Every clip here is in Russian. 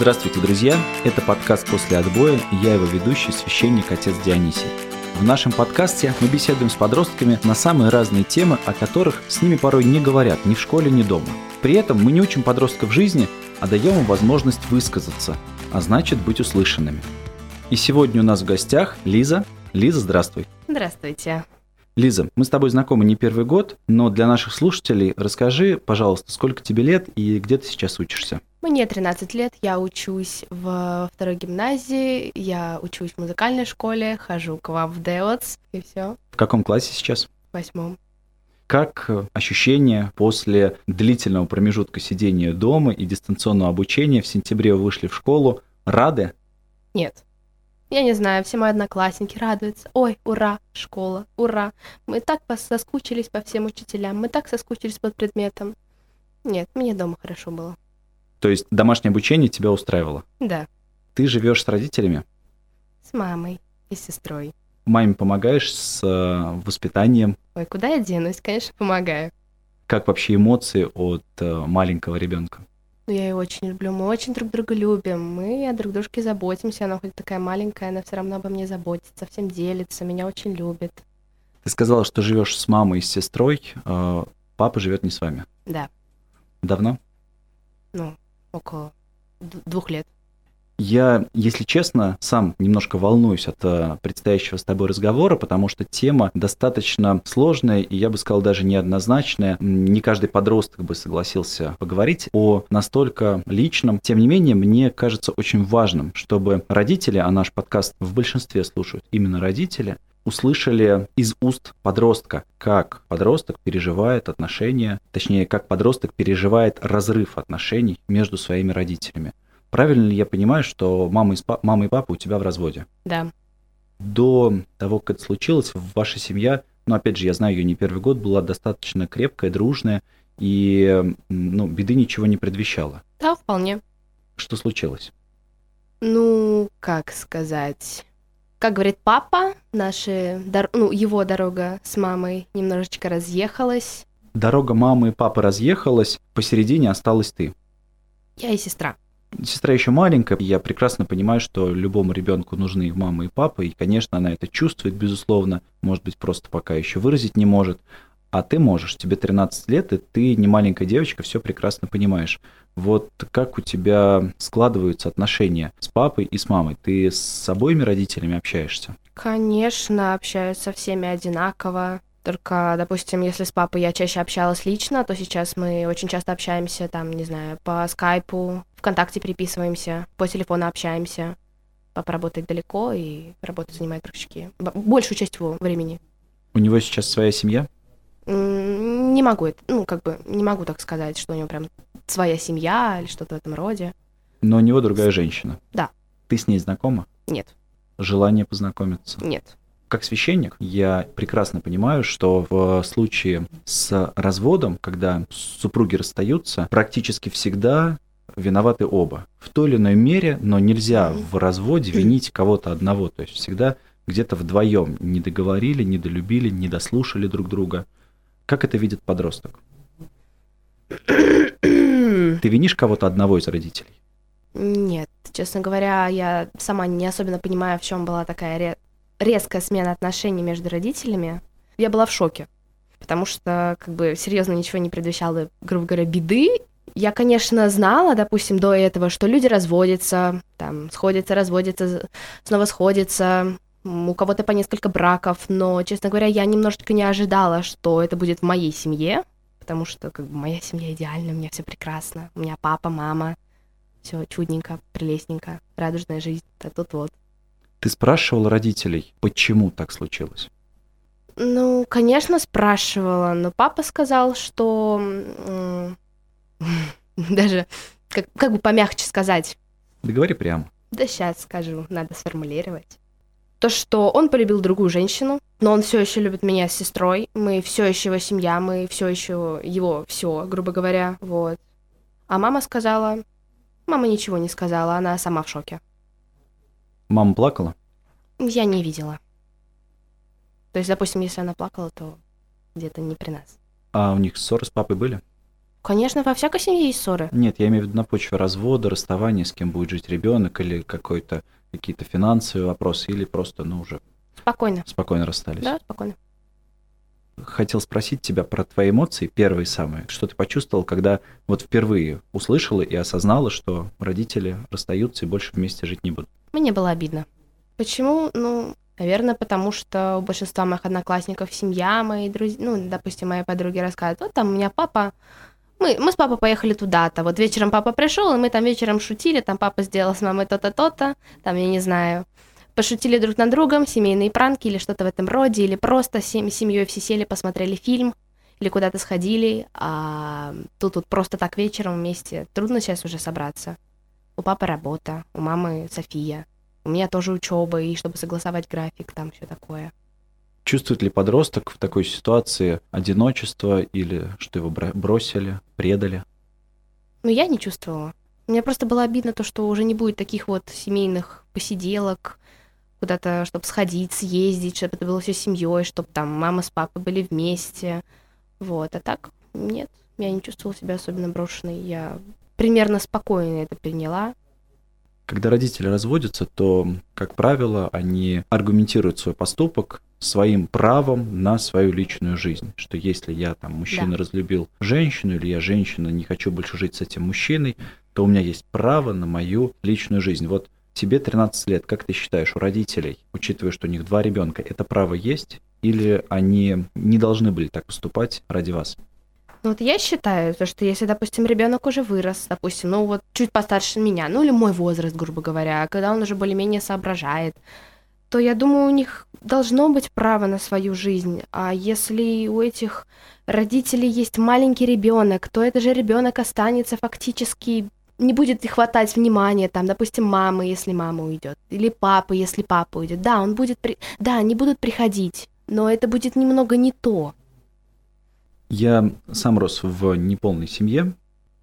Здравствуйте, друзья! Это подкаст «После отбоя» и я его ведущий, священник отец Дионисий. В нашем подкасте мы беседуем с подростками на самые разные темы, о которых с ними порой не говорят ни в школе, ни дома. При этом мы не учим подростков жизни, а даем им возможность высказаться, а значит быть услышанными. И сегодня у нас в гостях Лиза. Лиза, здравствуй. Здравствуйте. Лиза, мы с тобой знакомы не первый год, но для наших слушателей расскажи, пожалуйста, сколько тебе лет и где ты сейчас учишься? Мне 13 лет, я учусь в второй гимназии, я учусь в музыкальной школе, хожу к вам в ДЭОЦ, и все. В каком классе сейчас? В восьмом. Как ощущения после длительного промежутка сидения дома и дистанционного обучения? В сентябре вы вышли в школу. Рады? Нет. Я не знаю, все мои одноклассники радуются. Ой, ура, школа, ура. Мы так соскучились по всем учителям, мы так соскучились под предметом. Нет, мне дома хорошо было. То есть домашнее обучение тебя устраивало? Да. Ты живешь с родителями? С мамой и сестрой. Маме помогаешь с э, воспитанием? Ой, куда я денусь? Конечно, помогаю. Как вообще эмоции от э, маленького ребенка? Ну, я ее очень люблю. Мы очень друг друга любим. Мы о друг дружке заботимся. Она хоть такая маленькая, она все равно обо мне заботится, всем делится, меня очень любит. Ты сказала, что живешь с мамой и с сестрой. Э, папа живет не с вами. Да. Давно? Ну, около двух лет. Я, если честно, сам немножко волнуюсь от э, предстоящего с тобой разговора, потому что тема достаточно сложная и, я бы сказал, даже неоднозначная. Не каждый подросток бы согласился поговорить о настолько личном. Тем не менее, мне кажется очень важным, чтобы родители, а наш подкаст в большинстве слушают именно родители, услышали из уст подростка, как подросток переживает отношения, точнее, как подросток переживает разрыв отношений между своими родителями. Правильно ли я понимаю, что мама и, спа- мама и папа у тебя в разводе? Да. До того, как это случилось, ваша семья, ну, опять же, я знаю ее не первый год, была достаточно крепкая, дружная, и, ну, беды ничего не предвещало. Да, вполне. Что случилось? Ну, как сказать... Как говорит папа, наши, ну, его дорога с мамой немножечко разъехалась. Дорога мамы и папы разъехалась, посередине осталась ты. Я и сестра. Сестра еще маленькая, я прекрасно понимаю, что любому ребенку нужны их мама и папа, и, конечно, она это чувствует, безусловно, может быть, просто пока еще выразить не может. А ты можешь, тебе 13 лет, и ты не маленькая девочка, все прекрасно понимаешь. Вот как у тебя складываются отношения с папой и с мамой? Ты с обоими родителями общаешься? Конечно, общаюсь со всеми одинаково. Только, допустим, если с папой я чаще общалась лично, то сейчас мы очень часто общаемся, там, не знаю, по скайпу, ВКонтакте переписываемся, по телефону общаемся. Папа работает далеко, и работа занимает практически большую часть его времени. У него сейчас своя семья? Не могу это, ну, как бы, не могу так сказать, что у него прям своя семья или что-то в этом роде. Но у него другая женщина? Да. Ты с ней знакома? Нет. Желание познакомиться? Нет как священник, я прекрасно понимаю, что в случае с разводом, когда супруги расстаются, практически всегда виноваты оба. В той или иной мере, но нельзя в разводе винить кого-то одного. То есть всегда где-то вдвоем не договорили, не долюбили, не дослушали друг друга. Как это видит подросток? Ты винишь кого-то одного из родителей? Нет, честно говоря, я сама не особенно понимаю, в чем была такая резкая смена отношений между родителями, я была в шоке. Потому что, как бы, серьезно ничего не предвещало, грубо говоря, беды. Я, конечно, знала, допустим, до этого, что люди разводятся, там, сходятся, разводятся, снова сходятся, у кого-то по несколько браков, но, честно говоря, я немножечко не ожидала, что это будет в моей семье, потому что, как бы, моя семья идеальна, у меня все прекрасно, у меня папа, мама, все чудненько, прелестненько, радужная жизнь, а тут вот. Ты спрашивал родителей, почему так случилось? Ну, конечно, спрашивала, но папа сказал, что даже как, как бы помягче сказать. Да говори прямо. Да сейчас скажу, надо сформулировать. То, что он полюбил другую женщину, но он все еще любит меня с сестрой, мы все еще его семья, мы все еще его все, грубо говоря, вот. А мама сказала, мама ничего не сказала, она сама в шоке. Мама плакала? Я не видела. То есть, допустим, если она плакала, то где-то не при нас. А у них ссоры с папой были? Конечно, во всякой семье есть ссоры. Нет, я имею в виду на почве развода, расставания, с кем будет жить ребенок или какой-то какие-то финансовые вопросы, или просто, ну, уже Спокойно. спокойно расстались. Да, спокойно. Хотел спросить тебя про твои эмоции, первые самые. Что ты почувствовал, когда вот впервые услышала и осознала, что родители расстаются и больше вместе жить не будут? Мне было обидно. Почему? Ну, наверное, потому что у большинства моих одноклассников семья, мои друзья, ну, допустим, мои подруги рассказывают, вот там у меня папа, мы, мы с папой поехали туда-то, вот вечером папа пришел, и мы там вечером шутили, там папа сделал с мамой то-то, то-то, там, я не знаю, пошутили друг над другом, семейные пранки или что-то в этом роде, или просто сем- семьей все сели, посмотрели фильм, или куда-то сходили, а тут вот просто так вечером вместе. Трудно сейчас уже собраться. У папы работа, у мамы София, у меня тоже учеба, и чтобы согласовать график, там все такое. Чувствует ли подросток в такой ситуации одиночество или что его бросили, предали? Но я не чувствовала. Мне просто было обидно то, что уже не будет таких вот семейных посиделок, куда-то, чтобы сходить, съездить, чтобы это было все семьей, чтобы там мама с папой были вместе. Вот. А так нет, я не чувствовала себя особенно брошенной. Я примерно спокойно это приняла. Когда родители разводятся, то, как правило, они аргументируют свой поступок своим правом на свою личную жизнь. Что если я там мужчина Да. разлюбил женщину, или я женщина, не хочу больше жить с этим мужчиной, то у меня есть право на мою личную жизнь. Вот тебе 13 лет, как ты считаешь, у родителей, учитывая, что у них два ребенка, это право есть? Или они не должны были так поступать ради вас? Ну вот я считаю, то, что если, допустим, ребенок уже вырос, допустим, ну вот чуть постарше меня, ну или мой возраст, грубо говоря, когда он уже более-менее соображает, то я думаю, у них должно быть право на свою жизнь. А если у этих родителей есть маленький ребенок, то это же ребенок останется фактически не будет хватать внимания, там, допустим, мамы, если мама уйдет, или папы, если папа уйдет. Да, он будет, при... да, они будут приходить, но это будет немного не то. Я сам рос в неполной семье.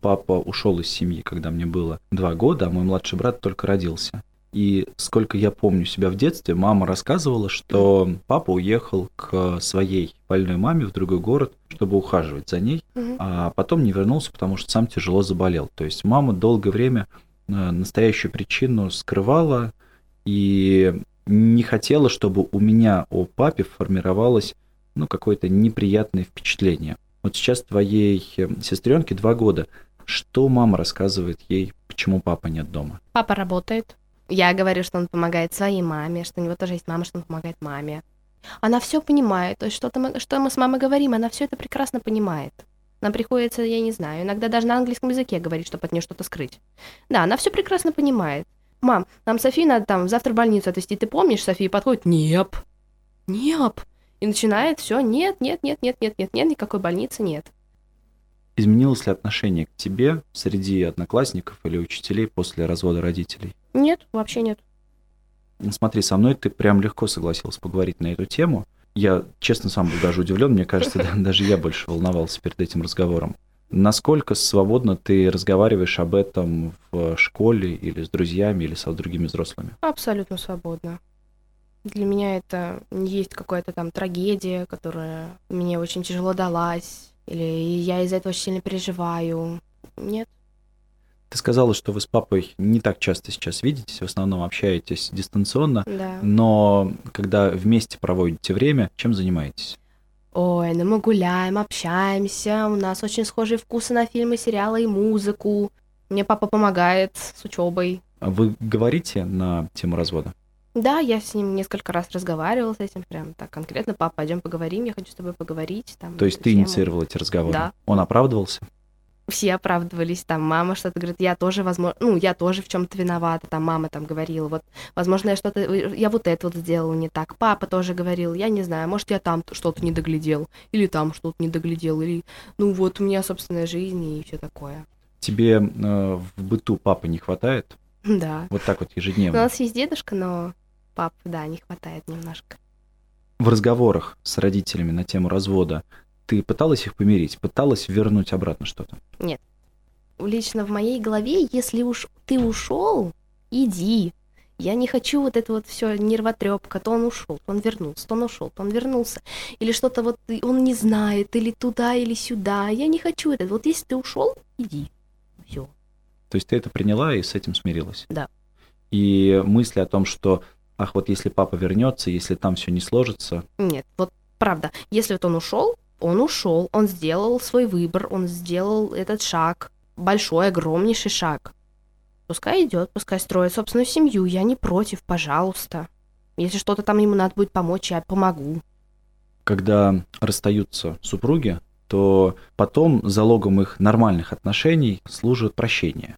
Папа ушел из семьи, когда мне было два года, а мой младший брат только родился. И сколько я помню себя в детстве, мама рассказывала, что папа уехал к своей больной маме в другой город, чтобы ухаживать за ней, Мгм. а потом не вернулся, потому что сам тяжело заболел. То есть мама долгое время э, настоящую причину скрывала и не хотела, чтобы у меня о папе формировалось ну, какое-то неприятное впечатление. Вот сейчас твоей сестренке два года. Что мама рассказывает ей, почему папа нет дома? Папа работает. Я говорю, что он помогает своей маме, что у него тоже есть мама, что он помогает маме. Она все понимает. То есть что-то мы, что мы с мамой говорим, она все это прекрасно понимает. Нам приходится, я не знаю, иногда даже на английском языке говорить, чтобы от нее что-то скрыть. Да, она все прекрасно понимает. Мам, нам Софи надо там завтра в больницу отвезти. Ты помнишь, София подходит? Нет. Нет. И начинает все, нет, нет, нет, нет, нет, нет, нет, никакой больницы нет. Изменилось ли отношение к тебе среди одноклассников или учителей после развода родителей? Нет, вообще нет. Ну, Смотри, со мной ты прям легко согласилась поговорить на эту тему. Я, честно, сам был даже удивлен. Мне кажется, да, даже я больше волновался перед этим разговором. Насколько свободно ты разговариваешь об этом в школе или с друзьями, или со другими взрослыми? Абсолютно свободно. Для меня это не есть какая-то там трагедия, которая мне очень тяжело далась, или я из-за этого очень сильно переживаю. Нет. Ты сказала, что вы с папой не так часто сейчас видитесь, в основном общаетесь дистанционно, Да. но когда вместе проводите время, чем занимаетесь? Ой, ну мы гуляем, общаемся, у нас очень схожие вкусы на фильмы, сериалы и музыку. Мне папа помогает с учебой. А Вы говорите на тему развода? Да, я с ним несколько раз разговаривала с этим, прям так конкретно, папа, пойдем поговорим, я хочу с тобой поговорить. Там, То есть ты тему». инициировал эти разговоры? Да. Он оправдывался? Все оправдывались, там мама что-то говорит, я тоже, возможно, ну, я тоже в чем-то виновата, там мама там говорила, вот, возможно, я что-то, я вот это вот сделала не так, папа тоже говорил, я не знаю, может, я там что-то не доглядел, или там что-то не доглядел, или, ну, вот, у меня собственная жизнь и все такое. Тебе э, в быту папы не хватает? Да. Вот так вот У ежедневно? нас есть дедушка, но папы, да, не хватает немножко. В разговорах с родителями на тему развода ты пыталась их помирить? Пыталась вернуть обратно что-то? Лично в моей голове, если уж ты ушел, иди. Я не хочу вот это вот все нервотрепка, то он ушел, то он вернулся, то он ушел, то он вернулся. Или что-то вот он не знает, или туда, или сюда. Я не хочу это. Вот если ты ушел, иди. Все. То есть ты это приняла и с этим смирилась? Да. И мысли о том, что ах, вот если папа вернется, если там все не сложится. Нет, вот правда, если вот он ушел, он ушел, он сделал свой выбор, он сделал этот шаг, большой, огромнейший шаг. Пускай идет, пускай строит собственную семью, я не против, пожалуйста. Если что-то там ему надо будет помочь, я помогу. Когда расстаются супруги, то потом залогом их нормальных отношений служит прощение.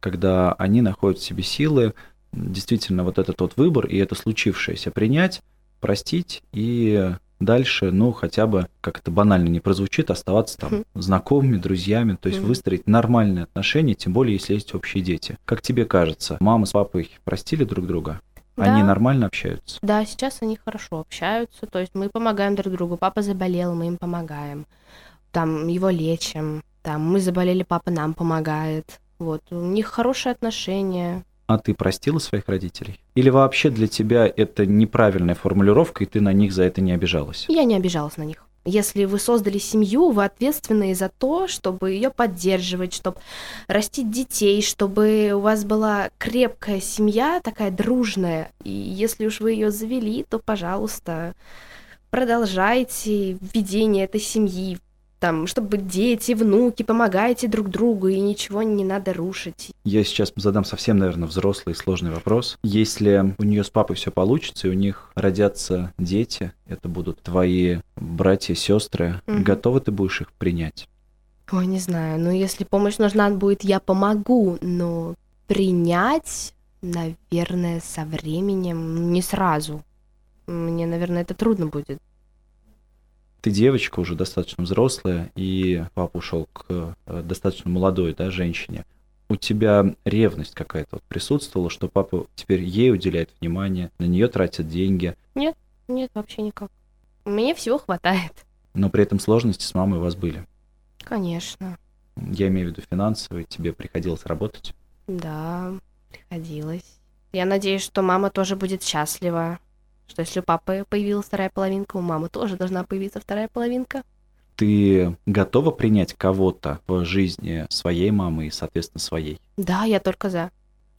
Когда они находят в себе силы действительно вот этот вот выбор и это случившееся принять, простить и дальше, ну, хотя бы, как это банально не прозвучит, оставаться там mm знакомыми, друзьями, то есть mm выстроить нормальные отношения, тем более, если есть общие дети. Как тебе кажется, мама с папой простили друг друга? Да. Они нормально общаются? Да, сейчас они хорошо общаются, то есть мы помогаем друг другу. Папа заболел, мы им помогаем. Там его лечим, там мы заболели, папа нам помогает. Вот, у них хорошие отношения, а ты простила своих родителей? Или вообще для тебя это неправильная формулировка, и ты на них за это не обижалась? Я не обижалась на них. Если вы создали семью, вы ответственны за то, чтобы ее поддерживать, чтобы растить детей, чтобы у вас была крепкая семья, такая дружная. И если уж вы ее завели, то, пожалуйста, продолжайте ведение этой семьи, там, чтобы дети, внуки, помогайте друг другу, и ничего не надо рушить. Я сейчас задам совсем, наверное, взрослый сложный вопрос. Если у нее с папой все получится, и у них родятся дети, это будут твои братья, сестры, угу. готова ты будешь их принять? Ой, не знаю. Ну, если помощь нужна будет, я помогу, но принять, наверное, со временем не сразу. Мне, наверное, это трудно будет ты девочка уже достаточно взрослая, и папа ушел к э, достаточно молодой да, женщине. У тебя ревность какая-то вот присутствовала, что папа теперь ей уделяет внимание, на нее тратит деньги? Нет, нет, вообще никак. Мне всего хватает. Но при этом сложности с мамой у вас были? Конечно. Я имею в виду финансовые, тебе приходилось работать? Да, приходилось. Я надеюсь, что мама тоже будет счастлива, что если у папы появилась вторая половинка, у мамы тоже должна появиться вторая половинка. Ты готова принять кого-то в жизни своей мамы и, соответственно, своей? Да, я только за.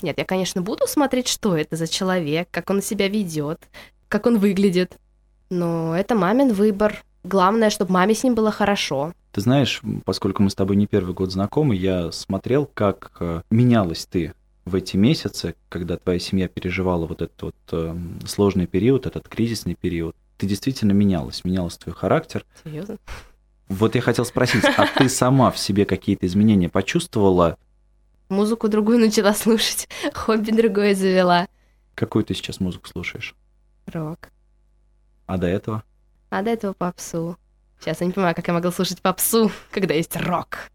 Нет, я, конечно, буду смотреть, что это за человек, как он себя ведет, как он выглядит. Но это мамин выбор. Главное, чтобы маме с ним было хорошо. Ты знаешь, поскольку мы с тобой не первый год знакомы, я смотрел, как э, менялась ты в эти месяцы, когда твоя семья переживала вот этот вот э, сложный период, этот кризисный период, ты действительно менялась, менялся твой характер. Серьезно? Вот я хотел спросить, а ты сама в себе какие-то изменения почувствовала? Музыку другую начала слушать, хобби другое завела. Какую ты сейчас музыку слушаешь? Рок. А до этого? А до этого попсу. Сейчас я не понимаю, как я могла слушать попсу, когда есть рок.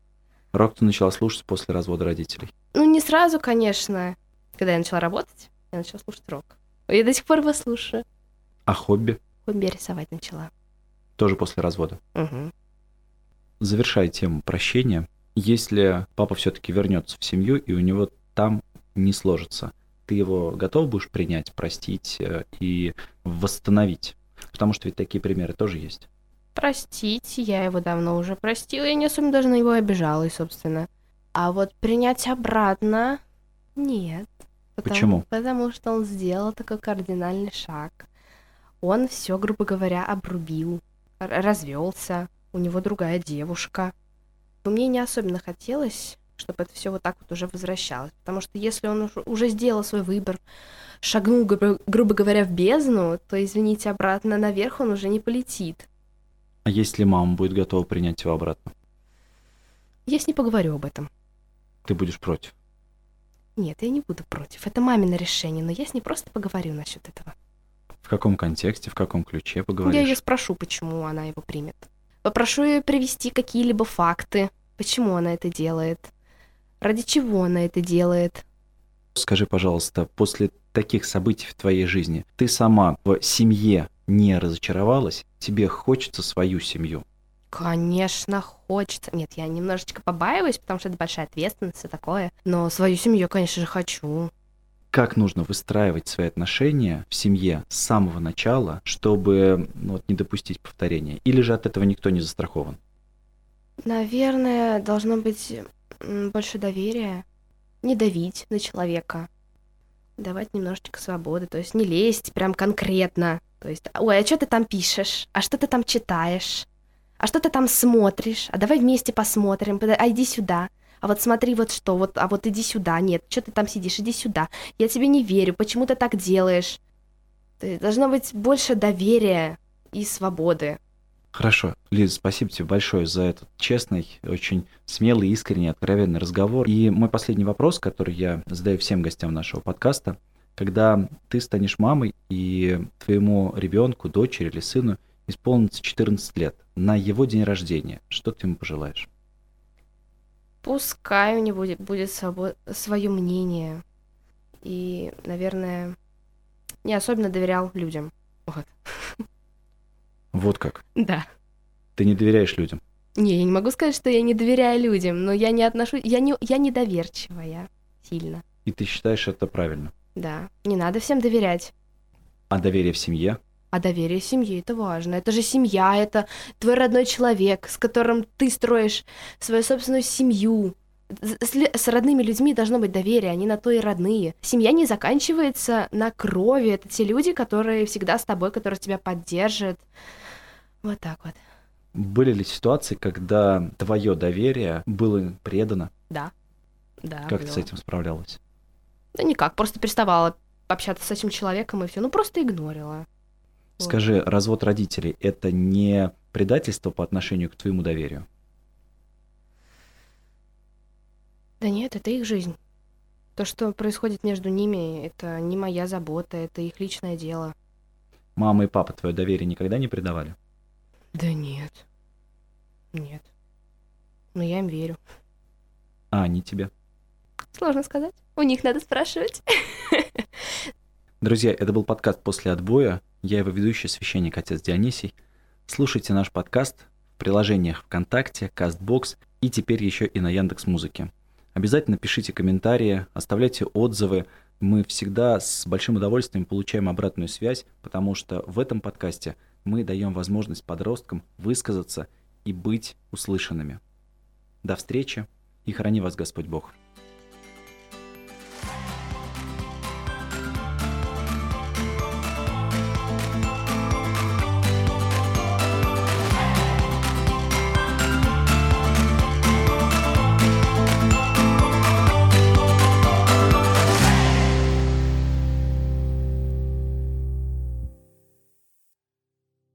Рок ты начала слушать после развода родителей? Ну, не сразу, конечно. Когда я начала работать, я начала слушать рок. Я до сих пор его слушаю. А хобби? Хобби рисовать начала. Тоже после развода? Угу. Завершая тему прощения, если папа все-таки вернется в семью и у него там не сложится, ты его готов будешь принять, простить э, и восстановить? Потому что ведь такие примеры тоже есть. Простить, я его давно уже простила, я не особенно даже на него обижалась, собственно. А вот принять обратно нет. Потому, Почему? Потому что он сделал такой кардинальный шаг. Он все, грубо говоря, обрубил, развелся, у него другая девушка. Но мне не особенно хотелось, чтобы это все вот так вот уже возвращалось. Потому что если он уже сделал свой выбор, шагнул, грубо, грубо говоря, в бездну, то, извините, обратно наверх он уже не полетит. А если мама будет готова принять его обратно? Я с ней поговорю об этом. Ты будешь против? Нет, я не буду против. Это мамино решение, но я с ней просто поговорю насчет этого. В каком контексте, в каком ключе поговоришь? Я ее спрошу, почему она его примет. Попрошу ее привести какие-либо факты, почему она это делает, ради чего она это делает. Скажи, пожалуйста, после таких событий в твоей жизни ты сама в семье не разочаровалась? Тебе хочется свою семью? Конечно, хочется. Нет, я немножечко побаиваюсь, потому что это большая ответственность и такое. Но свою семью, конечно же, хочу. как нужно выстраивать свои отношения в семье с самого начала, чтобы ну, вот, не допустить повторения? Или же от этого никто не застрахован? Наверное, должно быть больше доверия, не давить на человека, давать немножечко свободы, то есть не лезть прям конкретно. То есть, ой, а что ты там пишешь? А что ты там читаешь? А что ты там смотришь? А давай вместе посмотрим. А иди сюда. А вот смотри вот что, вот, а вот иди сюда. Нет, что ты там сидишь? Иди сюда. Я тебе не верю. Почему ты так делаешь? То есть, должно быть больше доверия и свободы. Хорошо. Лиза, спасибо тебе большое за этот честный, очень смелый, искренний, откровенный разговор. И мой последний вопрос, который я задаю всем гостям нашего подкаста. Когда ты станешь мамой и твоему ребенку, дочери или сыну исполнится 14 лет, на его день рождения, что ты ему пожелаешь? Пускай у него будет, свое мнение. И, наверное, не особенно доверял людям. Вот. Вот как? Да. Ты не доверяешь людям? Не, я не могу сказать, что я не доверяю людям, но я не отношусь, я не, я недоверчивая сильно. И ты считаешь это правильно? Да, не надо всем доверять. А доверие в семье? А доверие семье это важно. Это же семья, это твой родной человек, с которым ты строишь свою собственную семью. С, с родными людьми должно быть доверие, они на то и родные. Семья не заканчивается на крови. Это те люди, которые всегда с тобой, которые тебя поддержат. Вот так вот. Были ли ситуации, когда твое доверие было предано? Да. Да. Как было. ты с этим справлялась? Да никак, просто переставала общаться с этим человеком и все. Ну, просто игнорила. Скажи, развод родителей это не предательство по отношению к твоему доверию? Да нет, это их жизнь. То, что происходит между ними, это не моя забота, это их личное дело. Мама и папа твое доверие никогда не предавали? Да нет. Нет. Но я им верю. А они тебе? Сложно сказать. У них надо спрашивать. Друзья, это был подкаст «После отбоя». Я его ведущий, священник отец Дионисий. Слушайте наш подкаст в приложениях ВКонтакте, Кастбокс и теперь еще и на Яндекс Музыке. Обязательно пишите комментарии, оставляйте отзывы. Мы всегда с большим удовольствием получаем обратную связь, потому что в этом подкасте мы даем возможность подросткам высказаться и быть услышанными. До встречи и храни вас Господь Бог.